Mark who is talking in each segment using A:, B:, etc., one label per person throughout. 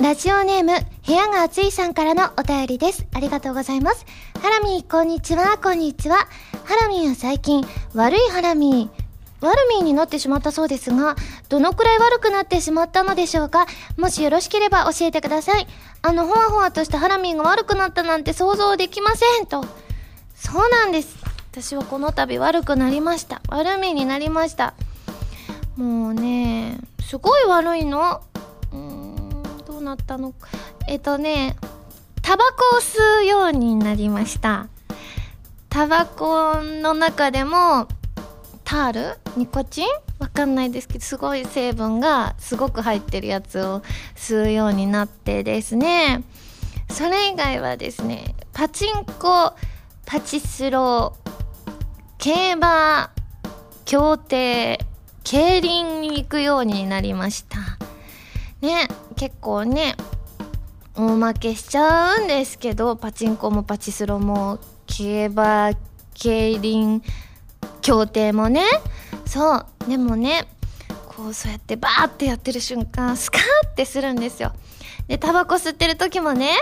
A: ラジオネーム、部屋が暑いさんからのお便りです。ありがとうございます。ハラミー、こんにちは、こんにちは。ハラミーは最近、悪いハラミー、悪ミーになってしまったそうですが、どのくらい悪くなってしまったのでしょうか？もしよろしければ教えてください。あの、ほわほわとしたハラミーが悪くなったなんて想像できませんと。そうなんです。私はこの度悪くなりました。悪ミーになりました。もうね、すごい悪いの。なったのえっとね、タバコを吸うようになりました。タバコの中でも、タール？ニコチン？わかんないですけど、すごい成分がすごく入ってるやつを吸うようになってですね、それ以外はですね、パチンコ、パチスロ、競馬、競艇、競輪に行くようになりました。ね、結構ね、大負けしちゃうんですけど、パチンコもパチスロも、競馬、競輪、競艇もね。そう。でもね、こう、そうやってバーってやってる瞬間、スカーってするんですよ。で、タバコ吸ってる時もね、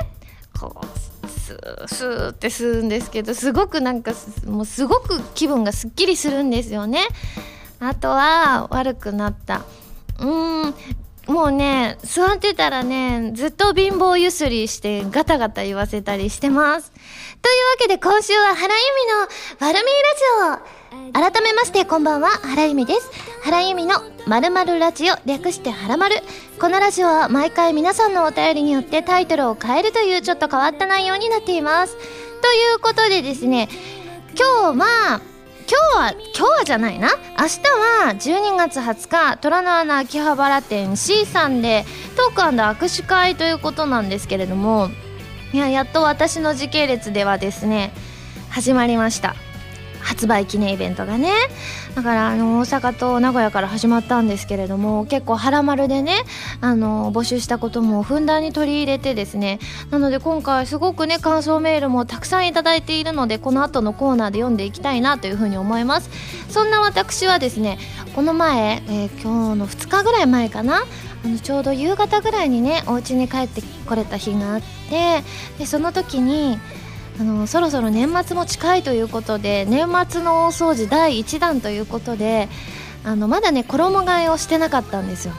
A: こう、スー、スーって吸うんですけど、すごくなんか、もうすごく気分がすっきりするんですよね。あとは、悪くなった。うーん、もうね、座ってたらね、ずっと貧乏ゆすりしてガタガタ言わせたりしてます。というわけで今週は原由美の悪みラジオ。改めましてこんばんは、原由美です。原由美の〇〇ラジオ略して原丸。このラジオは毎回皆さんのお便りによってタイトルを変えるというちょっと変わった内容になっています。ということでですね、今日は、今日は、今日はじゃないな。明日は12月20日、虎の穴秋葉原店 C さんでトーク握手会ということなんですけれども、いや、やっと私の時系列ではですね、始まりました。発売記念イベントがね。だからあの大阪と名古屋から始まったんですけれども結構「はらまる」でねあの募集したこともふんだんに取り入れてですね。なので今回すごくね感想メールもたくさんいただいているのでこの後のコーナーで読んでいきたいなというふうに思います。そんな私はですねこの前、えー今日の2日ぐらい前かな。あのちょうど夕方ぐらいにねお家に帰ってこれた日があってでその時にあのそろそろ年末も近いということで年末の大掃除第1弾ということであのまだね衣替えをしてなかったんですよ。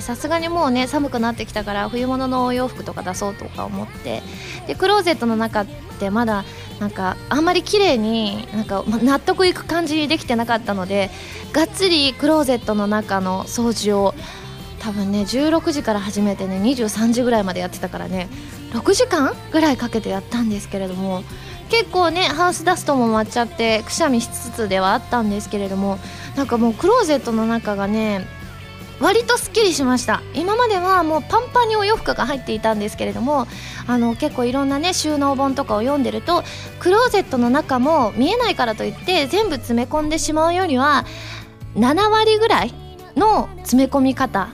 A: さすがにもうね寒くなってきたから冬物のお洋服とか出そうとか思って。でクローゼットの中ってまだなんかあんまり綺麗になんか納得いく感じにできてなかったのでがっつりクローゼットの中の掃除を多分ね16時から始めてね23時ぐらいまでやってたからね6時間ぐらいかけてやったんですけれども結構ねハウスダストも舞っちゃってくしゃみしつつではあったんですけれどもなんかもうクローゼットの中がね割とすっきりしました。今まではもうパンパンにお洋服が入っていたんですけれどもあの結構いろんなね収納本とかを読んでるとクローゼットの中も見えないからといって全部詰め込んでしまうよりは7割ぐらいの詰め込み方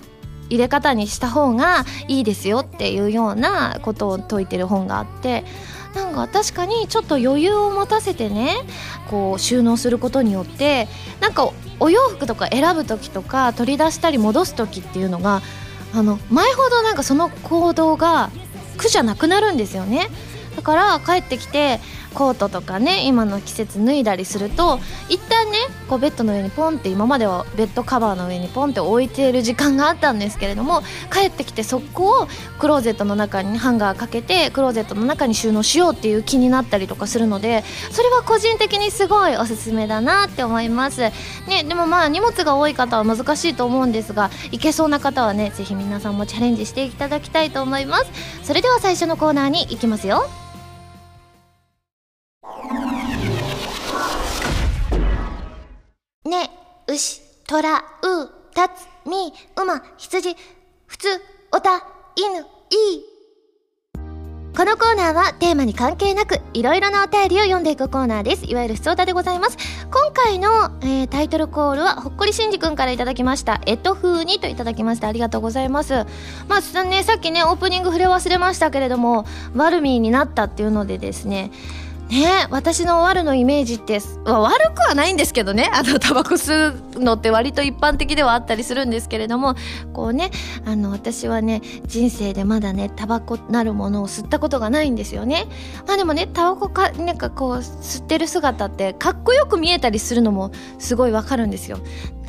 A: 入れ方にした方がいいですよっていうようなことを説いてる本があってなんか確かにちょっと余裕を持たせてねこう収納することによってなんかお洋服とか選ぶ時とか取り出したり戻す時っていうのがあの前ほどなんかその行動が苦じゃなくなるんですよね。だから帰ってきてコートとかね今の季節脱いだりすると一旦ねこうベッドの上にポンって今まではベッドカバーの上にポンって置いている時間があったんですけれども帰ってきて速攻クローゼットの中にハンガーかけてクローゼットの中に収納しようっていう気になったりとかするのでそれは個人的にすごいおすすめだなって思います。ねでもまあ荷物が多い方は難しいと思うんですがいけそうな方はねぜひ皆さんもチャレンジしていただきたいと思います。それでは最初のコーナーに行きますよ。牛、虎、う、たつ、み、馬、羊、ふつ、おた、犬、いい。このコーナーはテーマに関係なくいろいろなお便りを読んでいくコーナーです。いわゆる普通歌でございます。今回の、えータイトルコールはほっこりしんじくんからいただきました。えっと風にといただきました。ありがとうございます。まあ、ね、さっきね、オープニング触れ忘れましたけれども、ワルミーになったっていうのでですね、ね私の悪のイメージって悪くはないんですけどね。あのタバコ吸うのって割と一般的ではあったりするんですけれどもこうねあの私はね人生でまだねタバコなるものを吸ったことがないんですよね。まあでもねタバコかなんかこう吸ってる姿ってかっこよく見えたりするのもすごいわかるんですよ。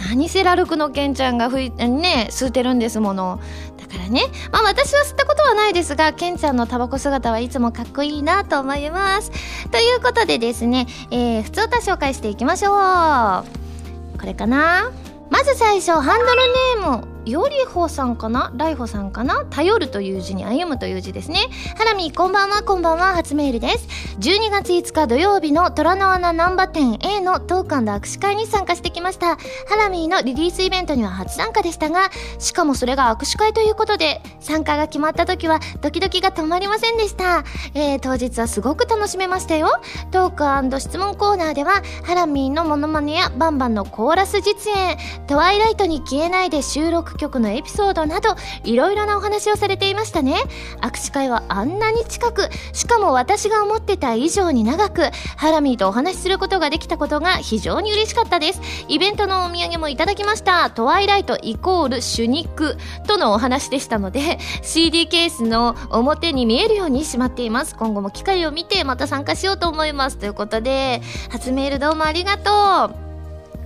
A: 何せラルクのケンちゃんがふいね吸ってるんですもの。からね。まあ私は吸ったことはないですがケンちゃんのタバコ姿はいつもかっこいいなと思います。ということでですね、えー、普通歌紹介していきましょう。これかな。まず最初ハンドルネーム。よりほさんかな？ライホさんかな？頼るという字に歩むという字ですね。ハラミこんばんは、こんばんは、初メールです。12月5日土曜日の虎の穴難波店 A のトーク握手会に参加してきました。ハラミーのリリースイベントには初参加でしたが、しかもそれが握手会ということで、参加が決まった時はドキドキが止まりませんでした。えー、当日はすごく楽しめましたよ。トーク質問コーナーでは、ハラミーのモノマネやバンバンのコーラス実演、トワイライトに消えないで収録曲のエピソードなどいろいろなお話をされていましたね。握手会はあんなに近くしかも私が思ってた以上に長くハラミーとお話しすることができたことが非常に嬉しかったです。イベントのお土産もいただきました。トワイライトイコール手肉とのお話でしたので CD ケースの表に見えるようにしまっています。今後も機会を見てまた参加しようと思います。ということで初メールどうもありがとう。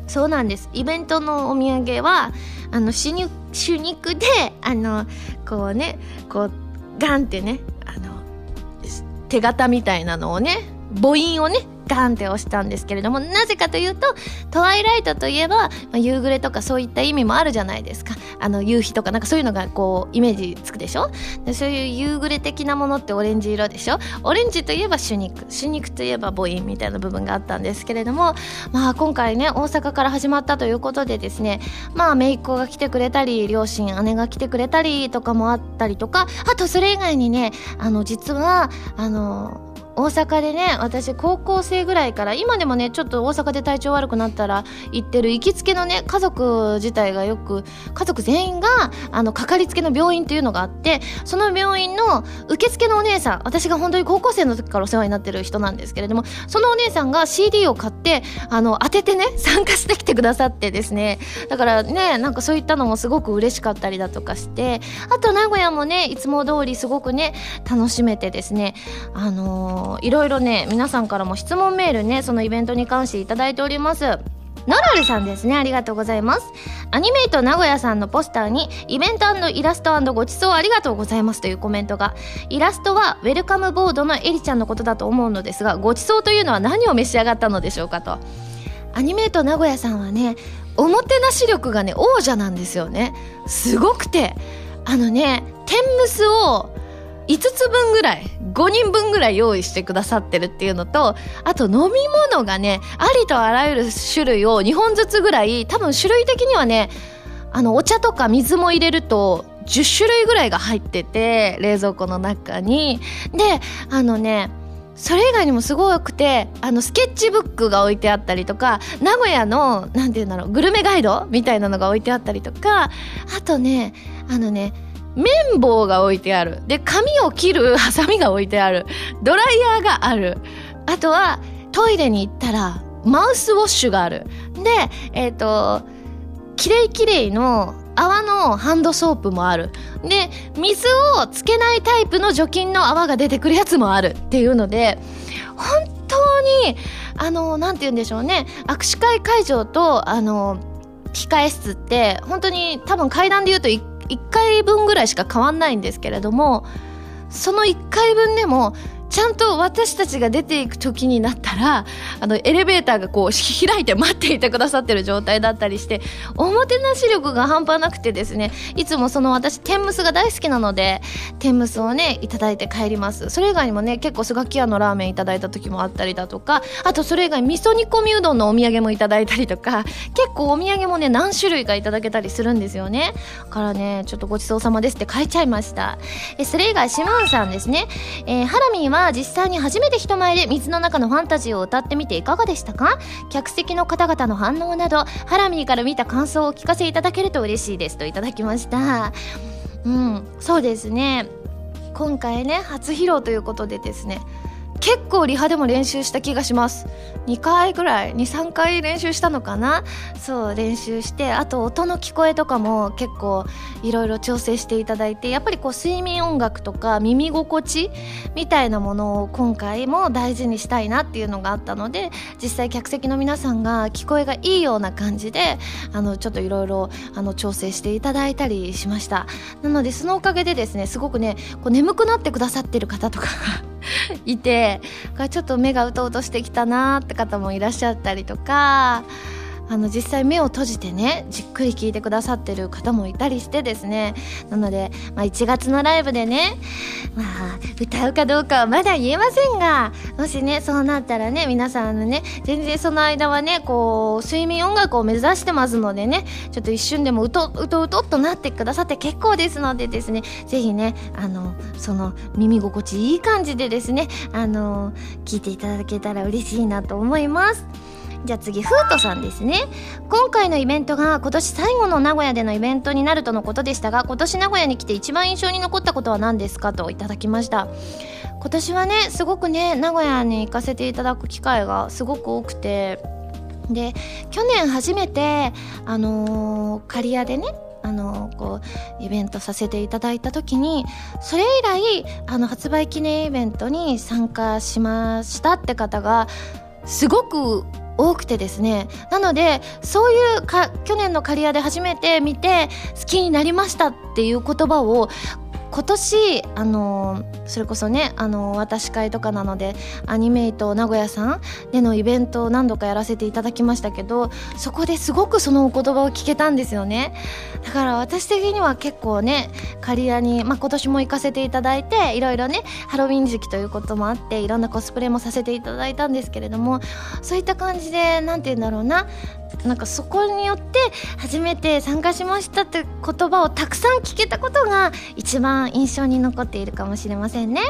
A: そうなんです。イベントのお土産はあの主肉主肉であのこうねこうガンってねあの手形みたいなのをね母音をねガンって押したんですけれどもなぜかというとトワイライトといえば、まあ、夕暮れとかそういった意味もあるじゃないですか。あの夕日とかなんかそういうのがこうイメージつくでしょ？でそういう夕暮れ的なものってオレンジ色でしょ？オレンジといえば手肉。手肉といえば母音みたいな部分があったんですけれどもまあ今回ね大阪から始まったということでですねまあ姪っ子が来てくれたり両親姉が来てくれたりとかもあったりとかあとそれ以外にねあの実はあの大阪でね私高校生ぐらいから今でもねちょっと大阪で体調悪くなったら行ってる行きつけのね家族自体がよく家族全員があのかかりつけの病院っていうのがあってその病院の受付のお姉さん私が本当に高校生の時からお世話になってる人なんですけれどもそのお姉さんが CD を買ってあの当ててね 参加してきてくださってですね。だからねなんかそういったのもすごく嬉しかったりだとかしてあと名古屋もねいつも通りすごくね楽しめてですね。あのーいろいろね皆さんからも質問メールねそのイベントに関していただいておりますノロルさんですね。ありがとうございます。アニメイト名古屋さんのポスターに、イベントイラストごちそうありがとうございますというコメントが。イラストは、ウェルカムボードのエリちゃんのことだと思うのですが、ごちそうというのは何を召し上がったのでしょうかと。アニメイト名古屋さんはね、おもてなし力がね、王者なんですよね。すごくて。あのね、天むすを5つ分ぐらい5人分ぐらい用意してくださってるっていうのとあと飲み物がねありとあらゆる種類を2本ずつぐらい多分種類的にはねあのお茶とか水も入れると10種類ぐらいが入ってて冷蔵庫の中に。であのねそれ以外にもすごくてあのスケッチブックが置いてあったりとか名古屋のなんて言うんだろうグルメガイドみたいなのが置いてあったりとかあとねあのね綿棒が置いてある。で、髪を切る ハサミが置いてある。ドライヤーがある。あとは、トイレに行ったら、マウスウォッシュがある。で、えっ、ー、と、きれいきれいの泡のハンドソープもある。で、水をつけないタイプの除菌の泡が出てくるやつもあるっていうので、本当に、あの、なんて言うんでしょうね。握手会会場と、あの、控え室って、本当に多分階段で言うと1 1回分ぐらいしか変わんないんですけれどもその1回分でもちゃんと私たちが出ていく時になったら、あの、エレベーターがこう、開いて待っていてくださってる状態だったりして、おもてなし力が半端なくてですね、いつもその私、天むすが大好きなので、天むすをね、いただいて帰ります。それ以外にもね、結構スガキ屋のラーメンいただいた時もあったりだとか、あとそれ以外味噌煮込みうどんのお土産もいただいたりとか、結構お土産もね、何種類かいただけたりするんですよね。だからね、ちょっとごちそうさまですって書いちゃいました。え、それ以外、シマンさんですね。えー、ハラミーは実際に初めて人前で水の中のファンタジーを歌ってみていかがでしたか？客席の方々の反応などハラミーから見た感想をお聞かせいただけると嬉しいですといただきました。うんそうですね。今回ね初披露ということでですね結構リハでも練習した気がします。2回ぐらい23回練習したのかな？そう練習してあと音の聞こえとかも結構いろいろ調整していただいてやっぱりこう睡眠音楽とか耳心地みたいなものを今回も大事にしたいなっていうのがあったので実際客席の皆さんが聞こえがいいような感じであのちょっといろいろ調整していただいたりしました。なのでそのおかげでですねすごくねこう眠くなってくださってる方とかいてちょっと目がうとうとしてきたなって方もいらっしゃったりとかあの実際目を閉じてねじっくり聞いてくださってる方もいたりしてですねなので、まあ、1月のライブでね、まあ、歌うかどうかはまだ言えませんがもしねそうなったらね皆さんのね全然その間はねこう睡眠音楽を目指してますのでねちょっと一瞬でもうとうとうとっとなってくださって結構ですのでですねぜひねあのその耳心地いい感じでですねあの聞いていただけたら嬉しいなと思います。じゃあ次、フートさんですね。今回のイベントが今年最後の名古屋でのイベントになるとのことでしたが、今年名古屋に来て一番印象に残ったことは何ですかといただきました。今年はね、すごくね、名古屋に行かせていただく機会がすごく多くて、で、去年初めて、あのー、刈谷でね、あのこうイベントさせていただいた時にそれ以来あの発売記念イベントに参加しましたって方がすごく多くてですね。なのでそういうか去年の刈谷で初めて見て好きになりましたっていう言葉を今年あのそれこそねあの私会とかなのでアニメイト名古屋さんでのイベントを何度かやらせていただきましたけどそこですごくそのお言葉を聞けたんですよね。だから私的には結構ね刈谷に、まあ、今年も行かせていただいていろいろねハロウィン時期ということもあっていろんなコスプレもさせていただいたんですけれどもそういった感じで何て言うんだろうななんかそこによって初めて参加しましたって言葉をたくさん聞けたことが一番印象に残っているかもしれませんね。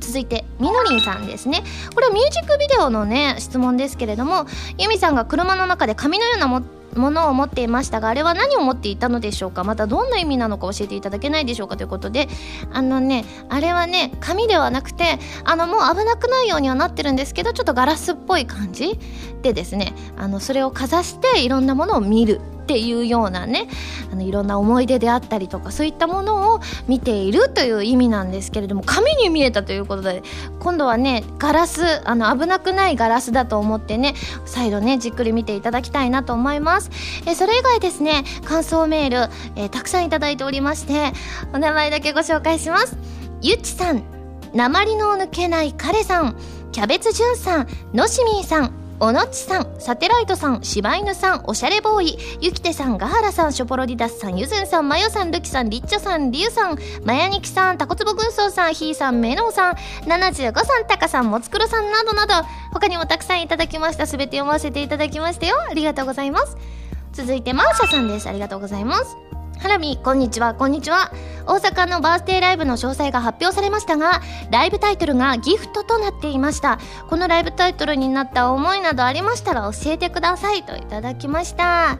A: 続いてみのりんさんですねこれはミュージックビデオのね質問ですけれどもユミさんが車の中で紙のようなもものを持っていましたがあれは何を持っていたのでしょうか？またどんな意味なのか教えていただけないでしょうかということであのねあれはね紙ではなくてあのもう危なくないようにはなってるんですけどちょっとガラスっぽい感じでですねあのそれをかざしていろんなものを見るっていうようなねあのいろんな思い出であったりとかそういったものを見ているという意味なんですけれども紙に見えたということで今度はねガラスあの危なくないガラスだと思ってね再度ねじっくり見ていただきたいなと思います。えそれ以外ですね感想メール、え、たくさんいただいておりましてお名前だけご紹介します。ゆっちさん鉛の抜けない彼さんキャベツじゅんさんのしみーさんおのっちさん、サテライトさん、柴犬さん、おしゃれボーイ、ゆきてさん、ガハラさん、ショポロディダスさん、ゆずんさん、まよさん、ルキさん、リッチョさん、リュウさん、まやにきさん、タコツボ軍曹さん、ひーさん、めのうさん、75さん、たかさん、もつくろさんなどなど、他にもたくさんいただきました。すべて読ませていただきましたよ。ありがとうございます。続いて、マーシャさんです。ありがとうございます。ハラミ、こんにちは、こんにちは。大阪のバースデーライブの詳細が発表されましたが、ライブタイトルがギフトとなっていました。このライブタイトルになった思いなどありましたら教えてくださいといただきました。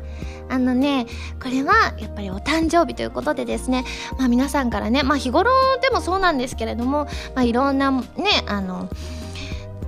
A: あのね、これはやっぱりお誕生日ということでですね、まあ皆さんからね、まあ日頃でもそうなんですけれども、まあいろんなね、あの、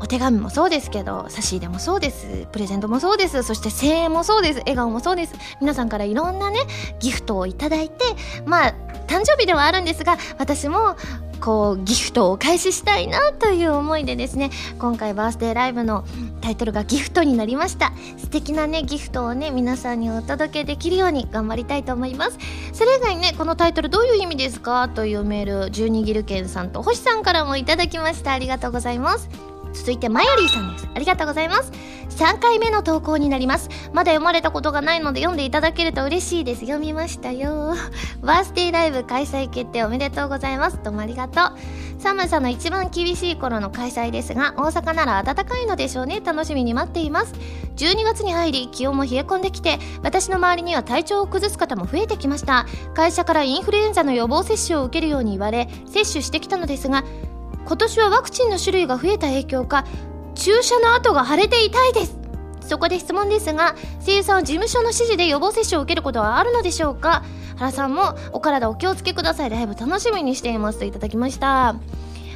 A: お手紙もそうですけど差し入れもそうです。プレゼントもそうです。そして声援もそうです。笑顔もそうです。皆さんからいろんなねギフトをいただいてまあ誕生日ではあるんですが私もこうギフトをお返ししたいなという思いでですね今回バースデーライブのタイトルがギフトになりました。素敵なねギフトをね皆さんにお届けできるように頑張りたいと思います。それ以外にねこのタイトルどういう意味ですか？というメール12ギルケンさんと星さんからもいただきました。ありがとうございます。続いてマヨリーさんです。ありがとうございます。3回目の投稿になります。まだ読まれたことがないので読んでいただけると嬉しいです。読みましたよ。バースデーライブ開催決定おめでとうございます。どうもありがとう。寒さの一番厳しい頃の開催ですが大阪なら暖かいのでしょうね。楽しみに待っています。12月に入り気温も冷え込んできて私の周りには体調を崩す方も増えてきました。会社からインフルエンザの予防接種を受けるように言われ接種してきたのですが今年はワクチンの種類が増えた影響か注射の跡が腫れて痛いです。そこで質問ですが声優さんは事務所の指示で予防接種を受けることはあるのでしょうか？原さんもお体お気をつけください。ライブ楽しみにしていますといただきました。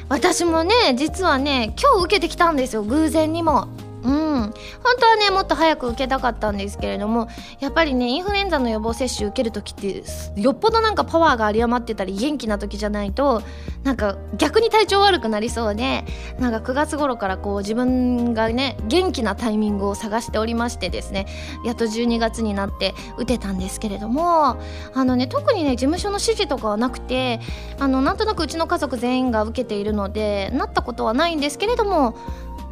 A: 私もね実はね今日受けてきたんですよ。偶然にも。うん。本当はねもっと早く受けたかったんですけれどもやっぱりねインフルエンザの予防接種受ける時ってよっぽどなんかパワーが有り余ってたり元気な時じゃないとなんか逆に体調悪くなりそうでなんか9月頃からこう自分がね元気なタイミングを探しておりましてですねやっと12月になって打てたんですけれどもあのね特にね事務所の指示とかはなくてあのなんとなくうちの家族全員が受けているのでなったことはないんですけれども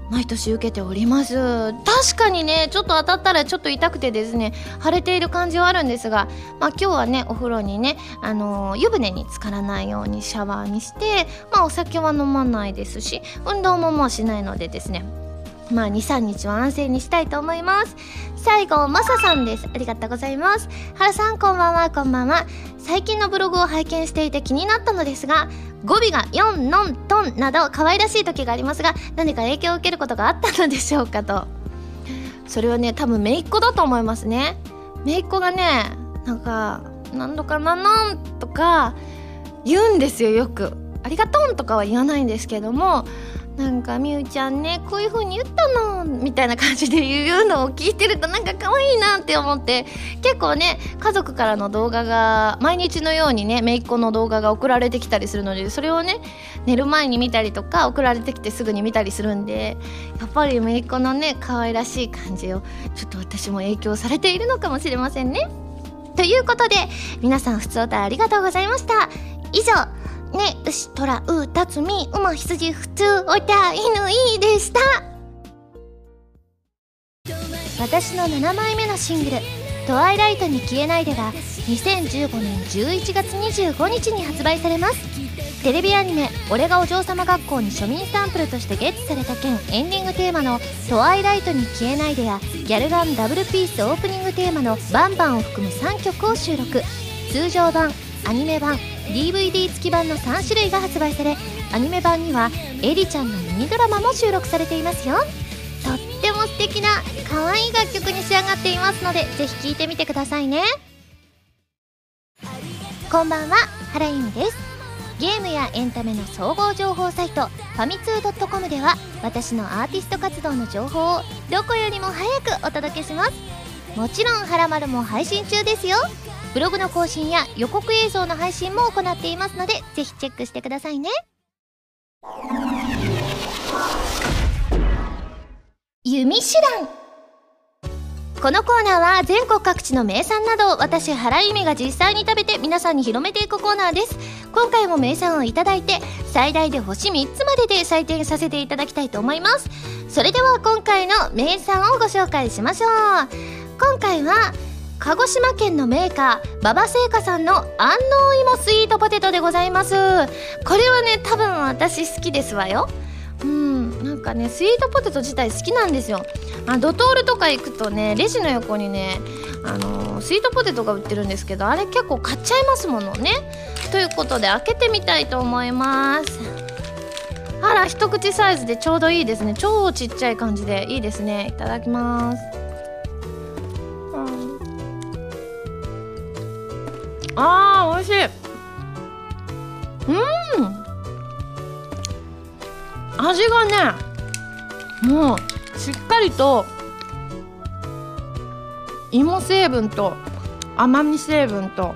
A: 毎年受けております。確かにねちょっと当たったらちょっと痛くてですね腫れている感じはあるんですが、まあ、今日はねお風呂にね、あのー、湯船に浸からないようにシャワーにして、まあ、お酒は飲まないですし運動ももうしないのでですねまあ23日は安静にしたいと思います。最後マサさんです。ありがとうございます。原さんこんばんは。こんばんは。最近のブログを拝見していて気になったのですが語尾が4、ノン、トンなど可愛らしい時がありますが何か影響を受けることがあったのでしょうかと。それはね多分姪っ子だと思いますね。姪っ子がねなんか何度かなのんとか言うんですよよく。ありがとんとかは言わないんですけどもなんかみゆちゃんねこういう風に言ったのみたいな感じで言うのを聞いてるとなんか可愛いなって思って結構ね家族からの動画が毎日のようにね姪っ子の動画が送られてきたりするのでそれをね寝る前に見たりとか送られてきてすぐに見たりするんでやっぱり姪っ子のね可愛らしい感じをちょっと私も影響されているのかもしれませんね。ということで皆さん普通歌ありがとうございました。以上ね、牛、虎、う、たつみ、馬、羊、普通、おた、犬、いいでした。私の7枚目のシングル「トワイライトに消えないで」が2015年11月25日に発売されますテレビアニメ「俺がお嬢様学校」に庶民サンプルとしてゲットされた件エンディングテーマの「トワイライトに消えないで」やギャルガンダブルピースオープニングテーマの「バンバン」を含む3曲を収録通常版アニメ版 DVD 付き版の3種類が発売されアニメ版にはエリちゃんのミニドラマも収録されていますよ。とっても素敵な可愛い楽曲に仕上がっていますのでぜひ聴いてみてくださいね。こんばんは原由美です。ゲームやエンタメの総合情報サイトファミツー .com では私のアーティスト活動の情報をどこよりも早くお届けします。もちろん「はらまる」も配信中ですよ。ブログの更新や予告映像の配信も行っていますのでぜひチェックしてくださいね。弓手段。このコーナーは全国各地の名産などを私原由美が実際に食べて皆さんに広めていくコーナーです。今回も名産をいただいて最大で星3つまでで採点させていただきたいと思います。それでは今回の名産をご紹介しましょう。今回は鹿児島県のメーカー馬場製菓さんの安納芋スイートポテトでございます。これはね多分私好きですわよ。うんなんかねスイートポテト自体好きなんですよ。あドトールとか行くとねレジの横にねあのー、スイートポテトが売ってるんですけどあれ結構買っちゃいますものね。ということで開けてみたいと思います。あら一口サイズでちょうどいいですね。超ちっちゃい感じでいいですね。いただきます。あー美味しい。うん。味がねもうしっかりと芋成分と甘み成分と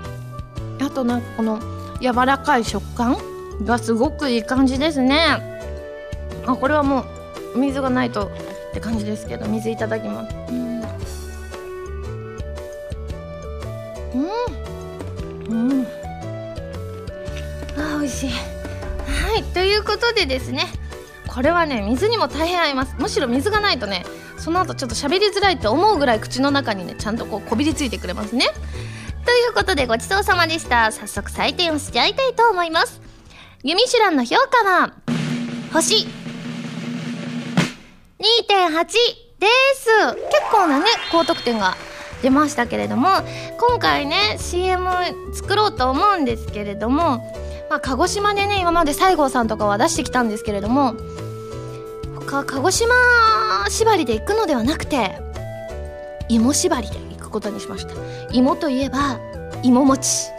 A: あとなんかこの柔らかい食感がすごくいい感じですね。あこれはもう水がないとって感じですけど水いただきます。うん。うん。うん。あ美味しい。はいということでですねこれはね水にも大変合います。むしろ水がないとねその後ちょっと喋りづらいって思うぐらい口の中にねちゃんとこうこびりついてくれますね。ということでごちそうさまでした。早速採点をしちゃいたいと思います。ユミシュランの評価は星。2.8です。結構なね高得点が出ましたけれども今回ね CM 作ろうと思うんですけれども、まあ、鹿児島でね今まで西郷さんとかは出してきたんですけれども他鹿児島縛りで行くのではなくて芋縛りで行くことにしました。芋といえば芋餅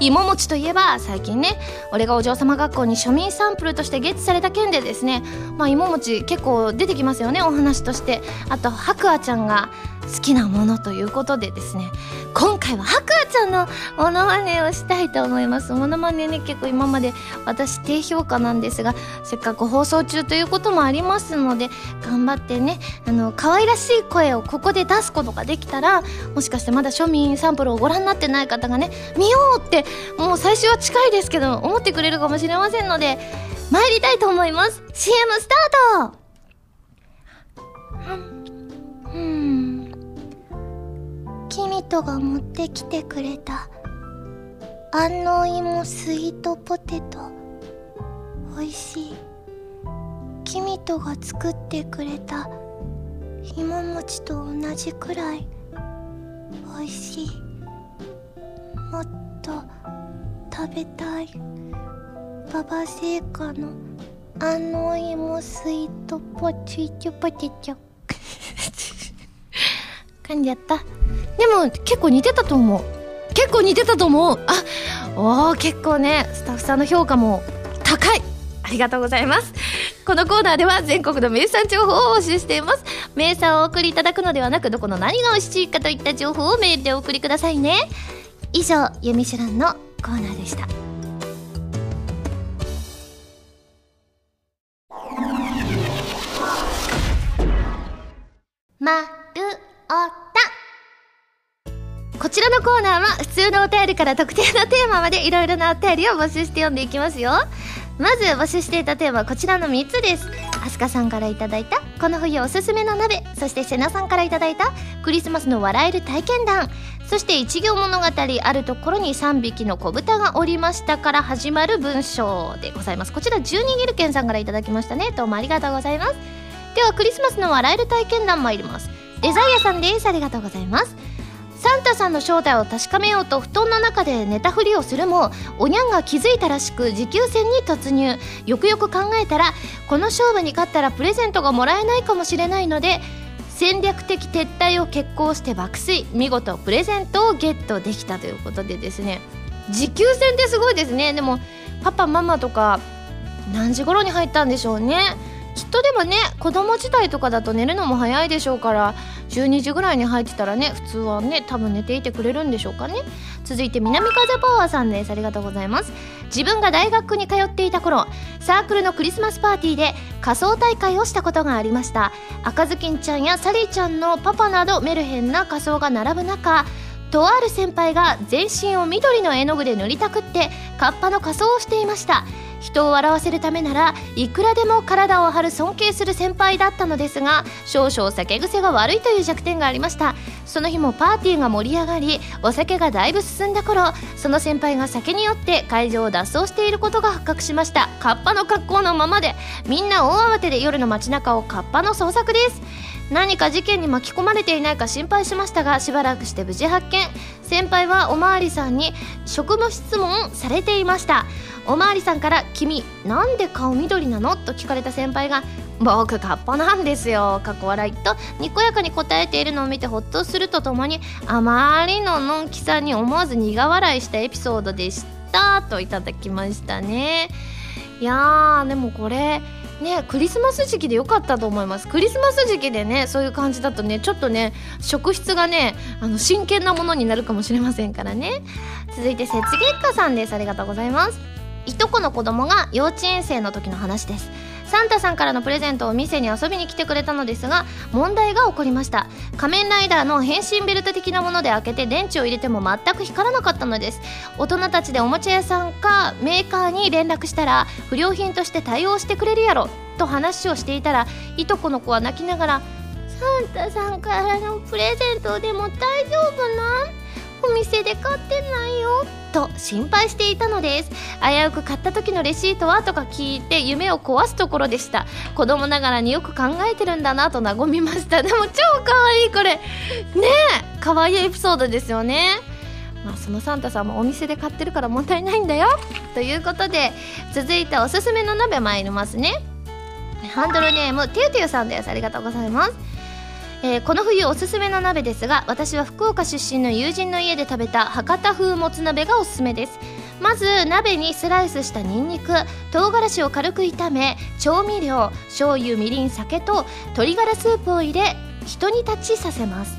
A: 芋餅といえば最近ね俺がお嬢様学校に庶民サンプルとしてゲットされた件でですねまあ芋餅結構出てきますよねお話として。あと白亜ちゃんが好きなものということでですね今回は白亜ちゃんのモノマネをしたいと思います。モノマネね結構今まで私低評価なんですがせっかく放送中ということもありますので頑張ってねあの可愛らしい声をここで出すことができたらもしかしてまだ庶民サンプルをご覧になってない方がね見ようってもう最初は近いですけど思ってくれるかもしれませんので参りたいと思います。CM スタート!ミトが持ってきてくれた。安納芋スイートポテト。美味しい。キミトが作ってくれた。芋餅と同じくらい。美味しい。もっと食べたい。ババ製菓の安納芋スイートポチチョポテチ。ョ噛んじゃった。でも結構似てたと思う。結構似てたと思う。あおー結構ねスタッフさんの評価も高い。ありがとうございます。このコーナーでは全国の名産情報を募集しています。名産をお送りいただくのではなくどこの何が美味しいかといった情報をメールでお送りくださいね。以上「ゆみしゅらん」のコーナーでした。まるおた。こちらのコーナーは普通のお便りから特定のテーマまでいろいろなお便りを募集して読んでいきますよ。まず募集していたテーマはこちらの3つです。アスカさんからいただいたこの冬おすすめの鍋そしてセナさんからいただいたクリスマスの笑える体験談そして一行物語あるところに3匹の子豚がおりましたから始まる文章でございます。こちら12ギルケンさんからいただきましたね。どうもありがとうございます。ではクリスマスの笑える体験談参ります。デザイアさんです。ありがとうございます。サンタさんの正体を確かめようと布団の中で寝たふりをするもおにゃんが気づいたらしく持久戦に突入。よくよく考えたらこの勝負に勝ったらプレゼントがもらえないかもしれないので戦略的撤退を決行して爆睡。見事プレゼントをゲットできたということでですね。持久戦ってすごいですね。でもパパママとか何時頃に入ったんでしょうね。きっとでもね子供時代とかだと寝るのも早いでしょうから12時ぐらいに入ってたらね普通はね多分寝ていてくれるんでしょうかね。続いて南風パワーさんです。ありがとうございます。自分が大学に通っていた頃サークルのクリスマスパーティーで仮装大会をしたことがありました。赤ずきんちゃんやサリーちゃんのパパなどメルヘンな仮装が並ぶ中とある先輩が全身を緑の絵の具で塗りたくってカッパの仮装をしていました。人を笑わせるためならいくらでも体を張る尊敬する先輩だったのですが少々酒癖が悪いという弱点がありました。その日もパーティーが盛り上がりお酒がだいぶ進んだ頃その先輩が酒によって会場を脱走していることが発覚しました。カッパの格好のままでみんな大慌てで夜の街中をカッパの捜索です。何か事件に巻き込まれていないか心配しましたがしばらくして無事発見。先輩はおまわりさんに職務質問されていました。おまわりさんから「君なんで顔緑なの?」と聞かれた先輩が「僕カッパなんですよ」かっこ笑いとにこやかに答えているのを見てほっとするとともにあまりののんきさんに思わず苦笑いしたエピソードでした。といただきましたね。いやーでもこれねクリスマス時期で良かったと思います。クリスマス時期でねそういう感じだとねちょっとね職質がねあの真剣なものになるかもしれませんからね。続いて雪月花さんです。ありがとうございます。いとこの子供が幼稚園生の時の話です。サンタさんからのプレゼントを店に遊びに来てくれたのですが問題が起こりました。仮面ライダーの変身ベルト的なもので開けて電池を入れても全く光らなかったのです。大人たちでおもちゃ屋さんかメーカーに連絡したら不良品として対応してくれるやろと話をしていたらいとこの子は泣きながら「サンタさんからのプレゼントでも大丈夫なん？お店で買ってないよ」と心配していたのです。危うく買った時のレシートはとか聞いて夢を壊すところでした。子供ながらによく考えてるんだなと和みました。でも超可愛いこれ。ねえ可愛いエピソードですよね。まあそのサンタさんもお店で買ってるから問題ないんだよ。ということで続いておすすめの鍋参りますね。ハンドルネームてゆてゆさんです。ありがとうございます。えーこの冬おすすめの鍋ですが私は福岡出身の友人の家で食べた博多風もつ鍋がおすすめです。まず鍋にスライスしたニンニク唐辛子を軽く炒め調味料醤油みりん酒と鶏ガラスープを入れひと煮立ちさせます。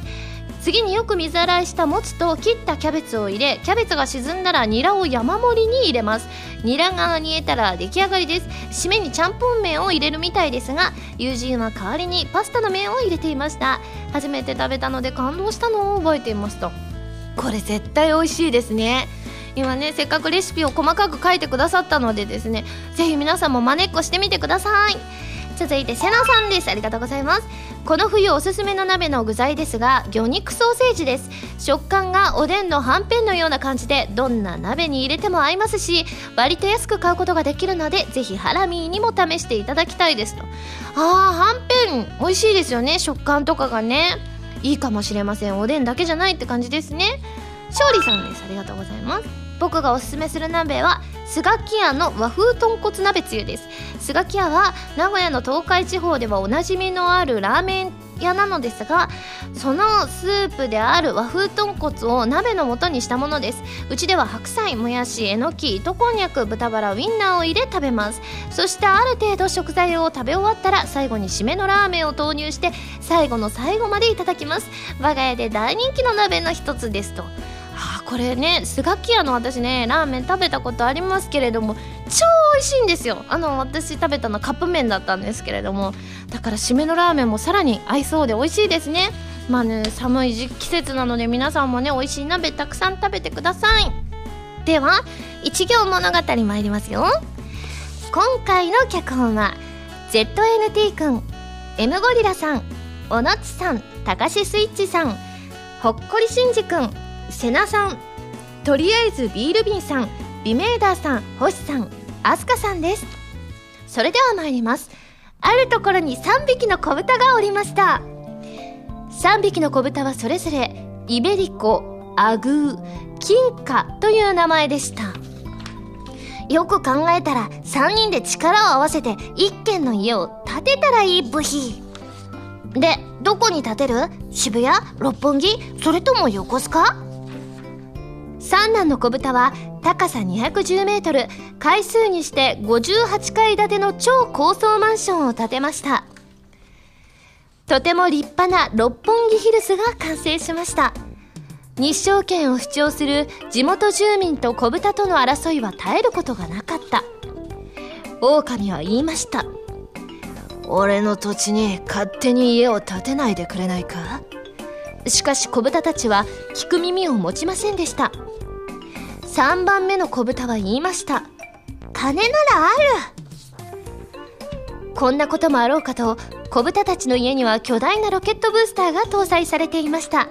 A: 次によく水洗いしたもつと切ったキャベツを入れキャベツが沈んだらニラを山盛りに入れます。ニラが煮えたら出来上がりです。締めにちゃんぽん麺を入れるみたいですが友人は代わりにパスタの麺を入れていました。初めて食べたので感動したの。を覚えていますと。これ絶対美味しいですね。今ねせっかくレシピを細かく書いてくださったのでですねぜひ皆さんもまねっこしてみてください。続いてセナさんです。ありがとうございます。この冬おすすめの鍋の具材ですが魚肉ソーセージです。食感がおでんのはんぺんのような感じでどんな鍋に入れても合いますし割と安く買うことができるのでぜひハラミーにも試していただきたいですと。あーはんぺん美味しいですよね。食感とかがね。いいかもしれません。おでんだけじゃないって感じですね。勝利さんです。ありがとうございます。僕がおすすめする鍋はスガキ屋の和風豚骨鍋つゆです。スガキ屋は名古屋の東海地方ではおなじみのあるラーメン屋なのですがそのスープである和風豚骨を鍋の素にしたものです。うちでは白菜もやしえのき糸こんにゃく豚バラウインナーを入れ食べます。そしてある程度食材を食べ終わったら最後に締めのラーメンを投入して最後の最後までいただきます。我が家で大人気の鍋の一つですと。あこれねスガキ屋の私ねラーメン食べたことありますけれども超美味しいんですよ。あの私食べたのカップ麺だったんですけれどもだから締めのラーメンもさらに合いそうで美味しいですね。まあね寒い季節なので皆さんもね美味しい鍋たくさん食べてください。では一行物語参りますよ。今回の脚本は ZNT くん M ゴリラさんおのちさんたかしスイッチさんほっこりしんじくんせなさんとりあえずビール瓶さんビメーダーさん星さんアスカさんです。それでは参ります。あるところに3匹の子豚がおりました。3匹の子豚はそれぞれイベリコアグー金貨という名前でした。よく考えたら3人で力を合わせて1軒の家を建てたらいい部費でどこに建てる？渋谷？六本木？それとも横須賀？三男の子豚は高さ210メートル回数にして58階建ての超高層マンションを建てました。とても立派な六本木ヒルズが完成しました。日照権を主張する地元住民と子豚との争いは絶えることがなかった。狼は言いました。
B: 俺の土地に勝手に家を建てないでくれないか？
A: しかし子豚たちは聞く耳を持ちませんでした。3番目の子豚は言いました。金ならある。こんなこともあろうかと子豚たちの家には巨大なロケットブースターが搭載されていました。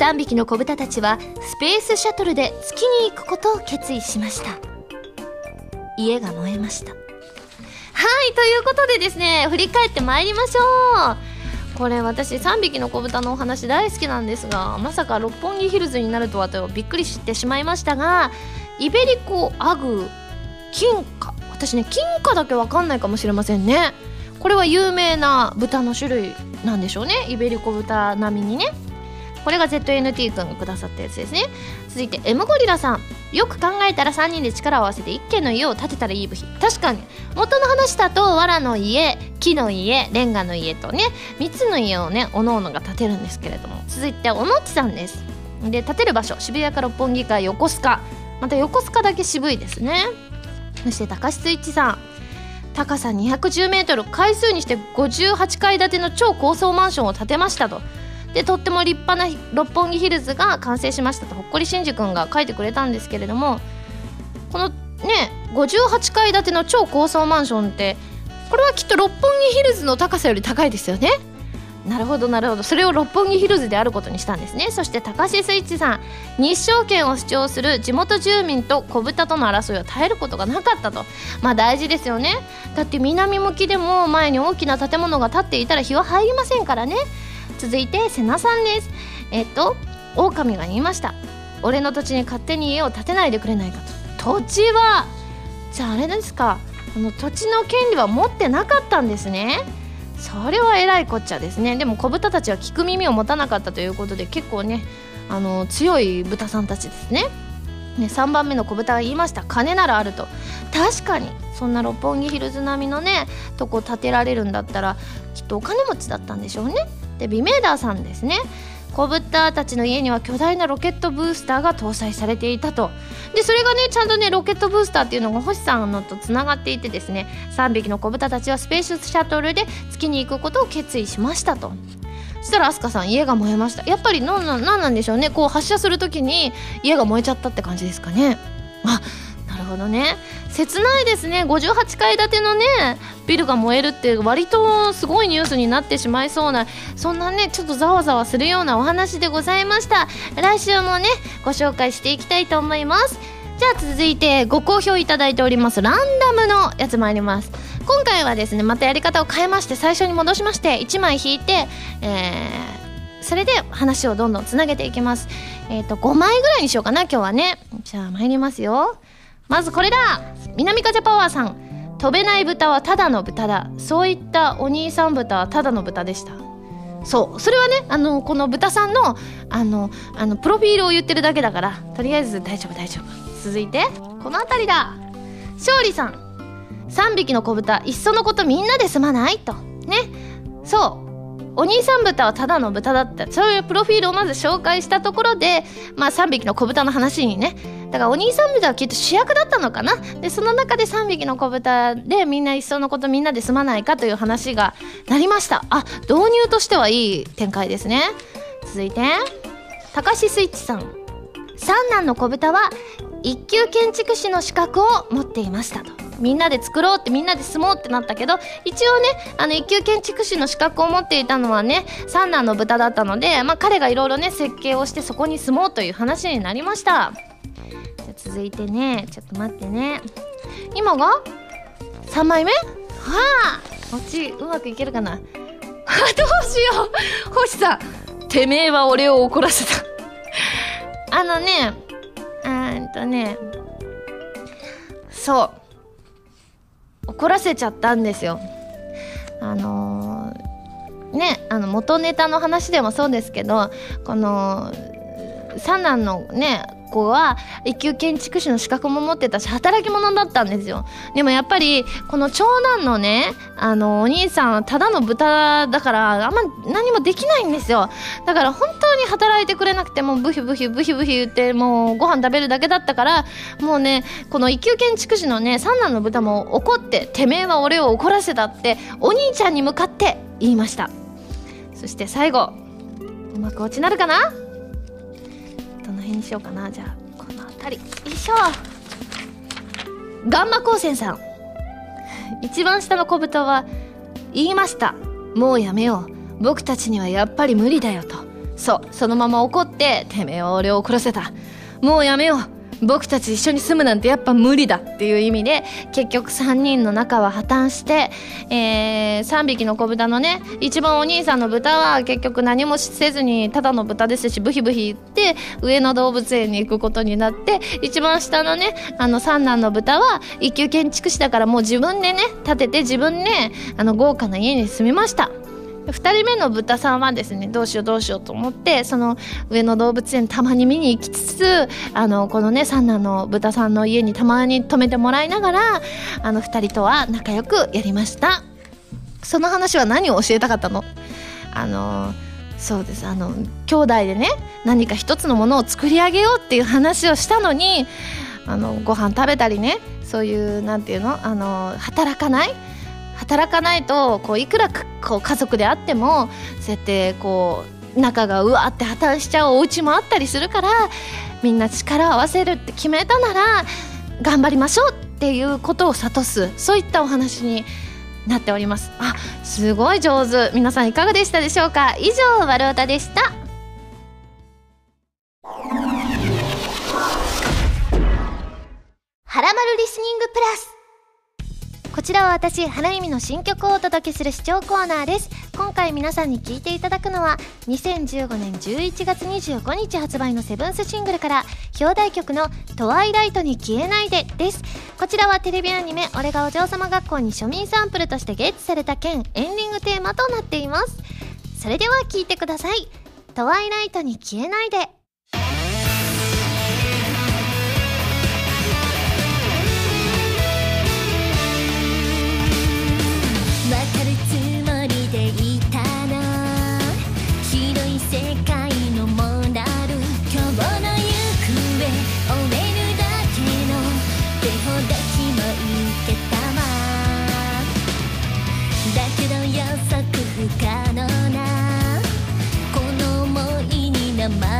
A: 3匹の子豚たちはスペースシャトルで月に行くことを決意しました。家が燃えました。はいということでですね振り返ってまいりましょう。これ私3匹の子豚のお話大好きなんですがまさか六本木ヒルズになるとはとびっくりしてしまいましたがイベリコアグ金貨私ね金貨だけわかんないかもしれませんね。これは有名な豚の種類なんでしょうね。イベリコ豚並みにね。これが ZNT 君がくださったやつですね。続いて M ゴリラさん。よく考えたら3人で力を合わせて1軒の家を建てたらいい部費確かに。元の話だと藁の家木の家レンガの家とね3つの家をねおのおのが建てるんですけれども。続いておのっちさんです。で建てる場所。渋谷か六本木か横須賀。また横須賀だけ渋いですね。そして高須一さん。高さ210メートル。回数にして58階建ての超高層マンションを建てましたと。でとっても立派な六本木ヒルズが完成しましたとほっこりしんじ君が書いてくれたんですけれどもこのね58階建ての超高層マンションってこれはきっと六本木ヒルズの高さより高いですよね。なるほどなるほど。それを六本木ヒルズであることにしたんですね。そして高橋スイッチさん日照権を主張する地元住民と小豚との争いを絶えることがなかったと。まあ大事ですよね。だって南向きでも前に大きな建物が建っていたら日は入りませんからね。続いて瀬名さんです。えっと狼が言いました。俺の土地に勝手に家を建てないでくれないかと。土地はじゃああれですか。あの土地の権利は持ってなかったんですね。それはえらいこっちゃですね。でも子豚たちは聞く耳を持たなかったということで結構ねあの強い豚さんたちですね。ね、3番目の小豚が言いました。金ならあると。確かにそんな六本木ヒルズ並みのねとこ建てられるんだったらきっとお金持ちだったんでしょうね。でビメーダーさんですね。小豚たちの家には巨大なロケットブースターが搭載されていたと。でそれがねちゃんとねロケットブースターっていうのが星さんのとつながっていてですね3匹の小豚たちはスペースシャトルで月に行くことを決意しましたと。そしたら飛鳥さん家が燃えました。やっぱり何なんなんでしょうね。こう発射する時に家が燃えちゃったって感じですかね。あほどね。切ないですね。58階建てのねビルが燃えるって割とすごいニュースになってしまいそうなそんなねちょっとざわざわするようなお話でございました。来週もねご紹介していきたいと思います。じゃあ続いてご好評いただいておりますランダムのやつ参ります。今回はですねまたやり方を変えまして最初に戻しまして1枚引いてえー、それで話をどんどんつなげていきます。えっ、ー、と5枚ぐらいにしようかな今日はね。じゃあ参りますよ。まずこれだ。南風パワーさん。飛べない豚はただの豚だ。そういったお兄さん豚はただの豚でした。そう。それはねあのこの豚さんのあのあのプロフィールを言ってるだけだから。とりあえず大丈夫大丈夫。続いてこの辺りだ。勝利さん。3匹の子豚。いっそのことみんなで済まない？と。ね。そう。お兄さん豚はただの豚だったそういうプロフィールをまず紹介したところでまあ3匹の子豚の話にねだからお兄さん豚はきっと主役だったのかな？でその中で3匹の子豚でみんないっそのことみんなで済まないかという話がなりました。あ導入としてはいい展開ですね。続いて高橋スイッチさん。三男の子豚は一級建築士の資格を持っていましたと。みんなで作ろうってみんなで住もうってなったけど一応ねあの一級建築士の資格を持っていたのはね三男の豚だったので、まあ、彼がいろいろね設計をしてそこに住もうという話になりました。続いてね。ちょっと待ってね。今が？3枚目？はあ。こっちうまくいけるかな？あどうしよう。星さんてめえは俺を怒らせた。あのねうんとね。そう。怒らせちゃったんですよ。あのー、ねあの元ネタの話でもそうですけどこの三男のね子は一級建築士の資格も持ってたし働き者だったんですよ。でもやっぱりこの長男のねあのお兄さんはただの豚だからあんま何もできないんですよ。だから本当に働いてくれなくてもうブヒブヒブヒブヒ言ってもうご飯食べるだけだったからもうねこの一級建築士のね三男の豚も怒っててめえは俺を怒らせたってお兄ちゃんに向かって言いました。そして最後うまく落ちなるかな？辺にしようかな？じゃあこの辺りよいしょガンマ光線さん一番下の小豚は言いました。もうやめよう。僕たちにはやっぱり無理だよと。そうそのまま怒っててめえは俺を殺せた。もうやめよう。僕たち一緒に住むなんてやっぱ無理だっていう意味で結局3人の仲は破綻して、えー、3匹の子豚のね一番お兄さんの豚は結局何もせずにただの豚ですしブヒブヒ言って上野動物園に行くことになって一番下のねあの三男の豚は一級建築士だからもう自分でね建てて自分であの豪華な家に住みました。2人目の豚さんはですねどうしようどうしようと思ってその上野動物園たまに見に行きつつあのこのね三男の豚さんの家にたまに泊めてもらいながらあの2人とは仲良くやりました。その話は何を教えたかったの？あのそうです。あの兄弟でね何か一つのものを作り上げようっていう話をしたのにあのご飯食べたりねそういうなんていうの？あの働かない働かないとこういくらこう家族であってもそうやってこう仲がうわって破綻しちゃうお家もあったりするからみんな力を合わせるって決めたなら頑張りましょうっていうことを諭す。そういったお話になっております。あすごい上手。皆さんいかがでしたでしょうか？以上わるおたでした。はらまるリスニングプラス。ちらは私原由美の新曲をお届けする視聴コーナーです。今回皆さんに聴いていただくのは2015年11月25日発売のセブンスシングルから表題曲の「トワイライトに消えないで」です。こちらはテレビアニメ「俺がお嬢様学校」に庶民サンプルとしてゲットされた件エンディングテーマとなっています。それでは聴いてください「トワイライトに消えないで」
C: 可能な。この想いに
D: 名前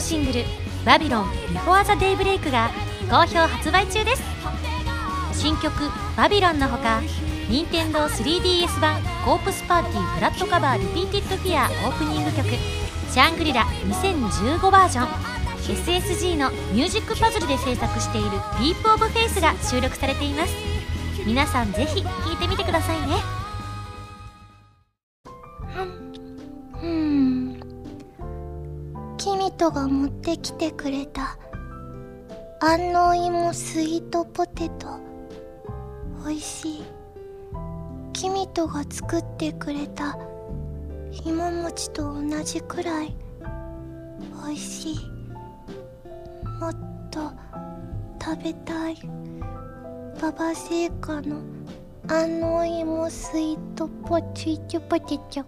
D: のシングル「バビロン Before the Daybreak」が好評発売中です。新曲「バビロン」のほか任天堂 3DS 版「コープスパーティー Blood Covered Repeated Fear」オープニング曲「シャングリラ2015バージョン」SSG のミュージックパズルで制作している「ディープオブフェイスが収録されています。皆さんぜひ聴いてみてくださいね。
A: 君とが持ってきてくれた。安納芋スイートポテト。美味しい。君とが作ってくれた。芋餅と同じくらい。美味しい。もっと食べたい。ババ製菓の安納芋スイートポチチ。ポテト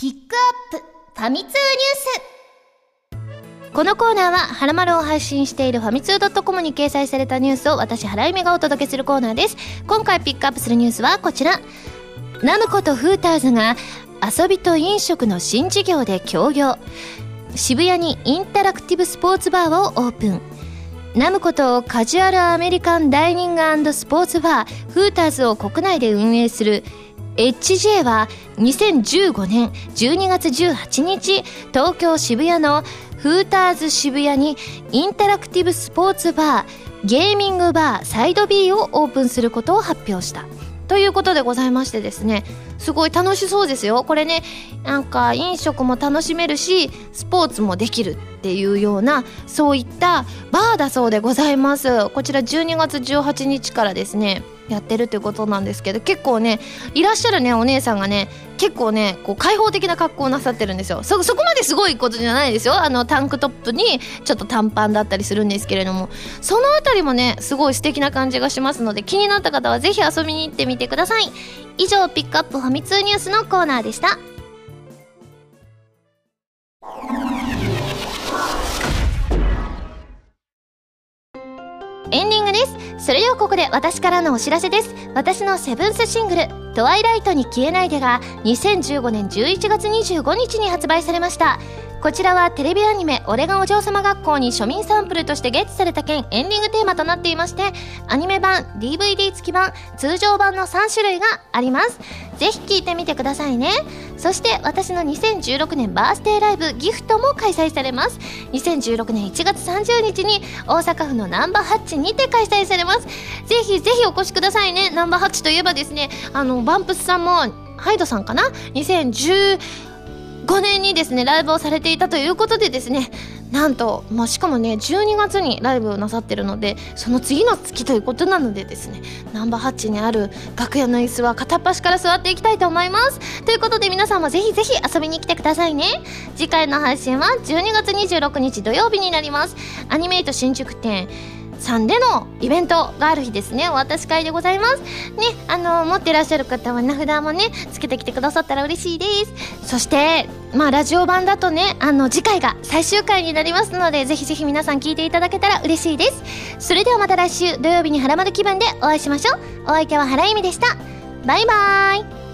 A: ピックアップファミ通ニュースこのコーナーは、はらまるを配信しているファミツー .com に掲載されたニュースを私、原由美がお届けするコーナーです。今回ピックアップするニュースはこちら。ナムコとフーターズが遊びと飲食の新事業で協業。渋谷にインタラクティブスポーツバーをオープン。ナムコとカジュアルアメリカンダイニングスポーツバーフーターズを国内で運営する HJ は2015年12月18日東京渋谷のフーターズ渋谷にインタラクティブスポーツバーゲーミングバーサイド B をオープンすることを発表した。ということでございましてですねすごい楽しそうですよ。これねなんか飲食も楽しめるしスポーツもできるっていうようなそういったバーだそうでございます。こちら12月18日からですねやってるということなんですけど結構ねいらっしゃるねお姉さんがね結構ねこう開放的な格好をなさってるんですよ。そそこまですごいことじゃないですよ。あのタンクトップにちょっと短パンだったりするんですけれども。その辺りもねすごい素敵な感じがしますので気になった方は是非遊びに行ってみてください。以上ピックアップファミ通ニュースのコーナーでした。エンディングです。それではここで私からのお知らせです。私のセブンスシングル「トワイライトに消えないで」が2015年11月25日に発売されました。こちらはテレビアニメ「俺がお嬢様学校」に庶民サンプルとしてゲットされた件エンディングテーマとなっていましてアニメ版 DVD 付き版通常版の3種類があります。ぜひ聴いてみてくださいね。そして私の2016年バースデーライブギフトも開催されます。2016年1月30日に大阪府のナンバーハッチにて開催されます。ぜひぜひお越しくださいね。ナンバーハッチといえばですねあのバンプスさんもハイドさんかな？2010 5年にですねライブをされていたということでですねなんと、まあ、しかもね12月にライブをなさってるのでその次の月ということなのでですねナンバーハッチにある楽屋の椅子は片っ端から座っていきたいと思います。ということで皆さんもぜひぜひ遊びに来てくださいね。次回の配信は12月26日土曜日になります。アニメイト新宿店さんでのイベントがある日ですね。お渡し会でございます。ねあの持ってらっしゃる方は名札もねつけてきてくださったら嬉しいです。そしてまあラジオ版だとねあの次回が最終回になりますのでぜひぜひ皆さん聞いていただけたら嬉しいです。それではまた来週土曜日にハラマル気分でお会いしましょう。お相手は原由美でした。バイバーイ。